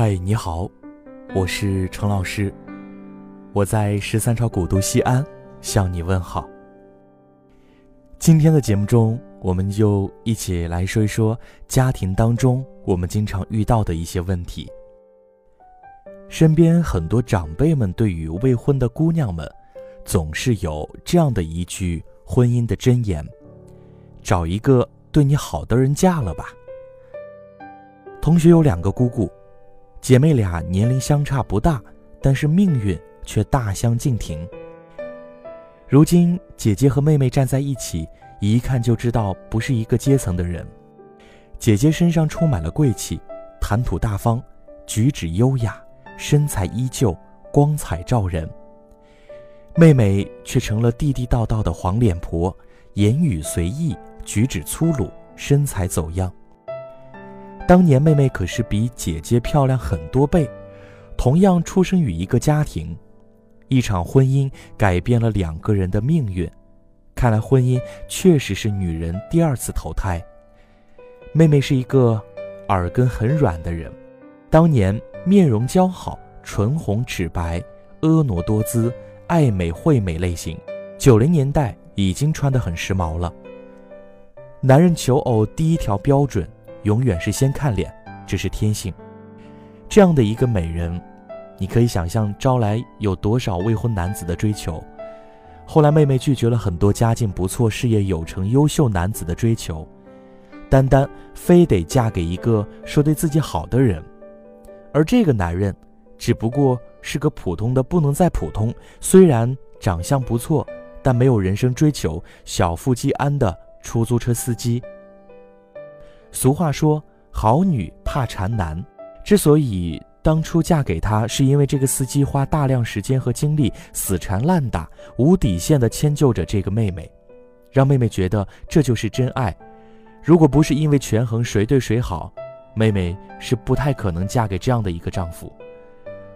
嗨，你好，我是程老师，我在十三朝古都西安向你问好。今天的节目中，我们就一起来说一说家庭当中我们经常遇到的一些问题。身边很多长辈们对于未婚的姑娘们，总是有这样的一句婚姻的箴言：找一个对你好的人嫁了吧。同学有两个姑姑。姐妹俩年龄相差不大，但是命运却大相径庭。如今姐姐和妹妹站在一起，一看就知道不是一个阶层的人。姐姐身上充满了贵气，谈吐大方，举止优雅，身材依旧，光彩照人。妹妹却成了地地道道的黄脸婆，言语随意，举止粗鲁，身材走样。当年妹妹可是比姐姐漂亮很多倍，同样出生于一个家庭，一场婚姻改变了两个人的命运。看来婚姻确实是女人第二次投胎。妹妹是一个耳根很软的人，当年面容姣好，唇红齿白，婀娜多姿，爱美惠美类型，九零年代已经穿得很时髦了。男人求偶第一条标准。永远是先看脸，这是天性。这样的一个美人，你可以想象招来有多少未婚男子的追求。后来妹妹拒绝了很多家境不错、事业有成、优秀男子的追求，单单非得嫁给一个说对自己好的人。而这个男人，只不过是个普通的不能再普通，虽然长相不错，但没有人生追求、小富即安的出租车司机。俗话说：“好女怕缠男。”之所以当初嫁给他，是因为这个司机花大量时间和精力死缠烂打、无底线地迁就着这个妹妹，让妹妹觉得这就是真爱。如果不是因为权衡谁对谁好，妹妹是不太可能嫁给这样的一个丈夫。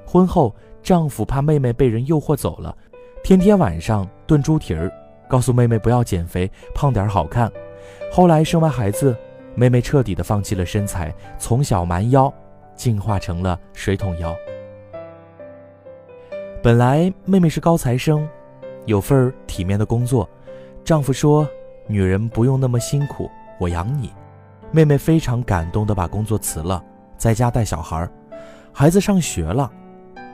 婚后，丈夫怕妹妹被人诱惑走了，天天晚上炖猪蹄儿，告诉妹妹不要减肥，胖点好看。后来生完孩子。妹妹彻底的放弃了身材，从小蛮腰，进化成了水桶腰。本来妹妹是高材生，有份体面的工作，丈夫说：“女人不用那么辛苦，我养你。”妹妹非常感动的把工作辞了，在家带小孩。孩子上学了，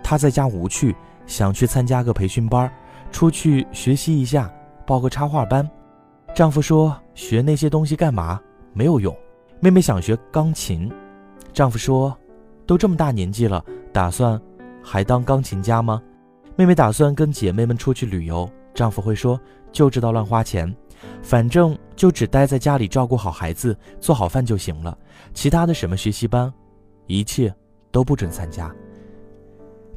她在家无趣，想去参加个培训班，出去学习一下，报个插画班。丈夫说：“学那些东西干嘛？”没有用，妹妹想学钢琴，丈夫说：“都这么大年纪了，打算还当钢琴家吗？”妹妹打算跟姐妹们出去旅游，丈夫会说：“就知道乱花钱，反正就只待在家里照顾好孩子，做好饭就行了，其他的什么学习班，一切都不准参加。”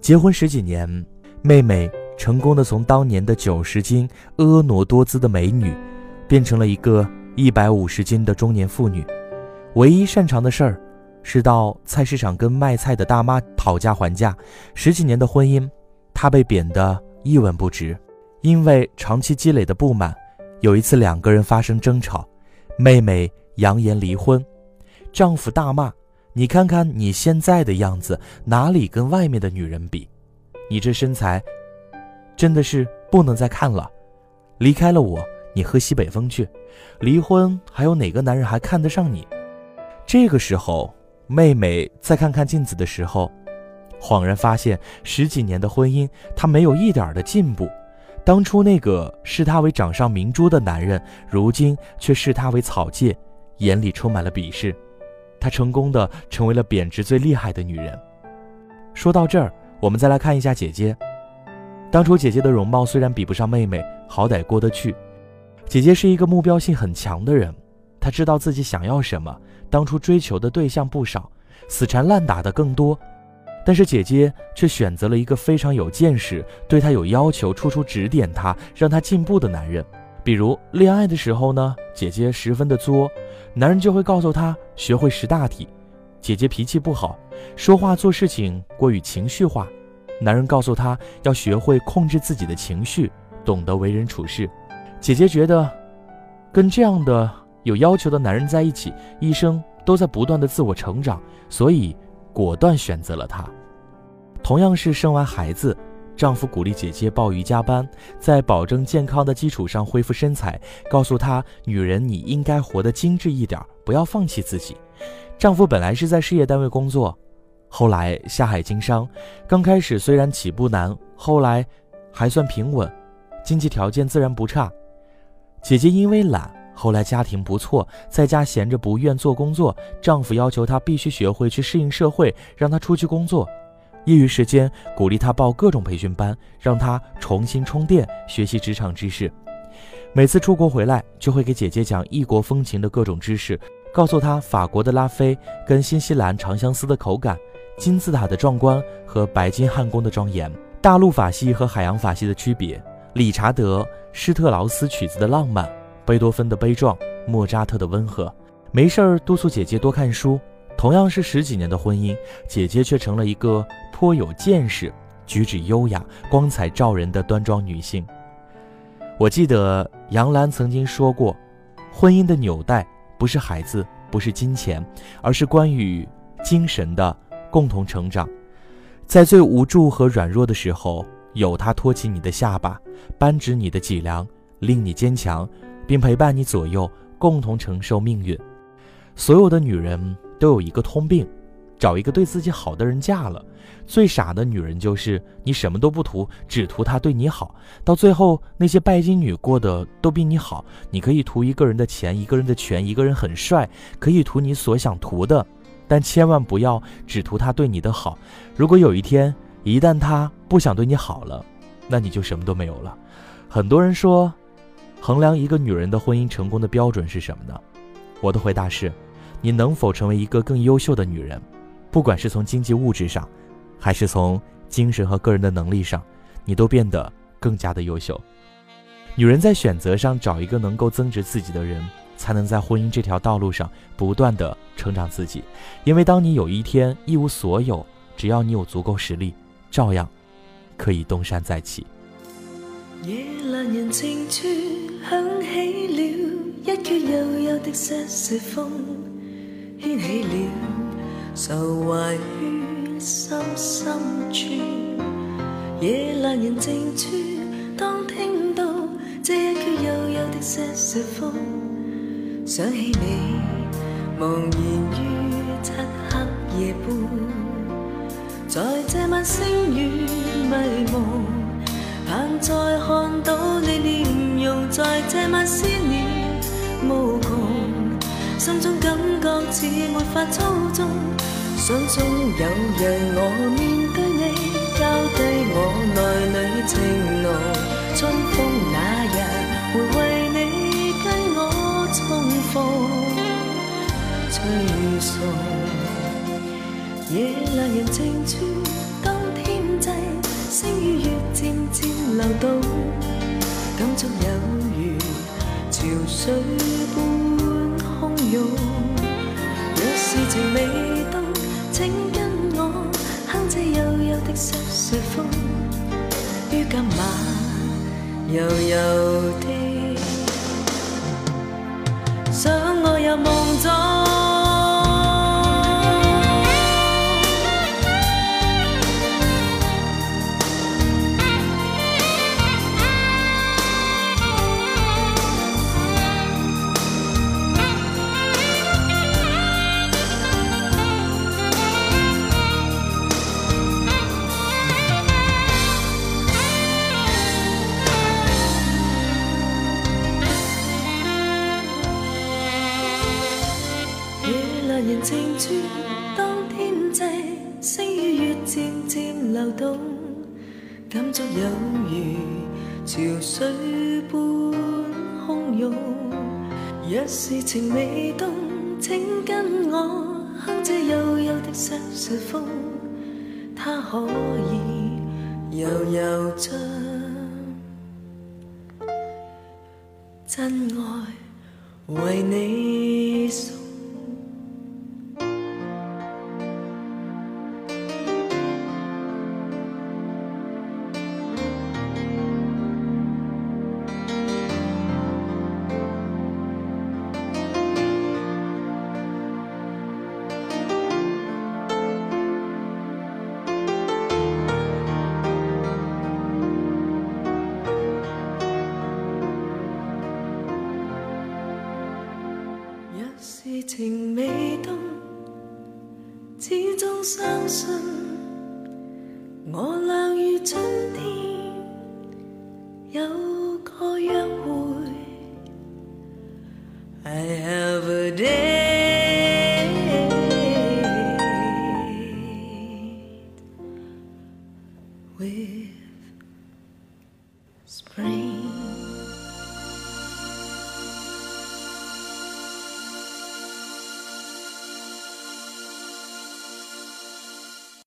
结婚十几年，妹妹成功的从当年的九十斤婀娜多姿的美女，变成了一个。一百五十斤的中年妇女，唯一擅长的事儿是到菜市场跟卖菜的大妈讨价还价。十几年的婚姻，她被贬得一文不值。因为长期积累的不满，有一次两个人发生争吵，妹妹扬言离婚，丈夫大骂：“你看看你现在的样子，哪里跟外面的女人比？你这身材，真的是不能再看了，离开了我。”你喝西北风去，离婚还有哪个男人还看得上你？这个时候，妹妹再看看镜子的时候，恍然发现十几年的婚姻，她没有一点的进步。当初那个视她为掌上明珠的男人，如今却视她为草芥，眼里充满了鄙视。她成功的成为了贬值最厉害的女人。说到这儿，我们再来看一下姐姐。当初姐姐的容貌虽然比不上妹妹，好歹过得去。姐姐是一个目标性很强的人，她知道自己想要什么。当初追求的对象不少，死缠烂打的更多，但是姐姐却选择了一个非常有见识、对她有要求、处处指点她、让她进步的男人。比如恋爱的时候呢，姐姐十分的作，男人就会告诉她学会识大体。姐姐脾气不好，说话做事情过于情绪化，男人告诉她要学会控制自己的情绪，懂得为人处事。姐姐觉得，跟这样的有要求的男人在一起，一生都在不断的自我成长，所以果断选择了他。同样是生完孩子，丈夫鼓励姐姐报瑜伽班，在保证健康的基础上恢复身材，告诉她：“女人你应该活得精致一点，不要放弃自己。”丈夫本来是在事业单位工作，后来下海经商，刚开始虽然起步难，后来还算平稳，经济条件自然不差。姐姐因为懒。后来家庭不错，在家闲着不愿做工作，丈夫要求她必须学会去适应社会，让她出去工作。业余时间鼓励她报各种培训班，让她重新充电，学习职场知识。每次出国回来，就会给姐姐讲异国风情的各种知识，告诉她法国的拉菲跟新西兰长相思的口感，金字塔的壮观和白金汉宫的庄严，大陆法系和海洋法系的区别，理查德施特劳斯曲子的浪漫。贝多芬的悲壮，莫扎特的温和，没事儿督促姐姐多看书。同样是十几年的婚姻，姐姐却成了一个颇有见识、举止优雅、光彩照人的端庄女性。我记得杨澜曾经说过，婚姻的纽带不是孩子，不是金钱，而是关于精神的共同成长。在最无助和软弱的时候，有他托起你的下巴，扳直你的脊梁，令你坚强。并陪伴你左右，共同承受命运。所有的女人都有一个通病，找一个对自己好的人嫁了。最傻的女人就是你什么都不图，只图他对你好。到最后，那些拜金女过得都比你好。你可以图一个人的钱，一个人的权，一个人很帅，可以图你所想图的，但千万不要只图他对你的好。如果有一天，一旦他不想对你好了，那你就什么都没有了。很多人说。衡量一个女人的婚姻成功的标准是什么呢？我的回答是：你能否成为一个更优秀的女人？不管是从经济物质上，还是从精神和个人的能力上，你都变得更加的优秀。女人在选择上找一个能够增值自己的人，才能在婚姻这条道路上不断的成长自己。因为当你有一天一无所有，只要你有足够实力，照样可以东山再起。夜阑人静处，响起了一阙悠悠的瑟瑟风，牵起了愁怀于心深处。夜阑人静处，当听到这一阙悠悠的瑟瑟风，想起你茫然于漆黑夜半，在这晚星雨迷蒙。盼再看到你面容，在这晚思念无穷，心中感觉似没法操纵，想中有日我面对你，交低我内里情浓，春风那日会为你跟我重逢，吹送夜阑人静处。当天际星与月渐渐流动，感触有如潮水般汹涌。若是情未到，请跟我哼这悠悠的瑟瑟风，于今晚悠悠的想我入梦中。当天际星与月渐渐流动，感触有如潮水般汹涌。若是情未动，请跟我哼这幽幽的《山茶风》，它可以悠悠将真爱为你送。情未冻，始终相信我俩于春天有个约会。I have a date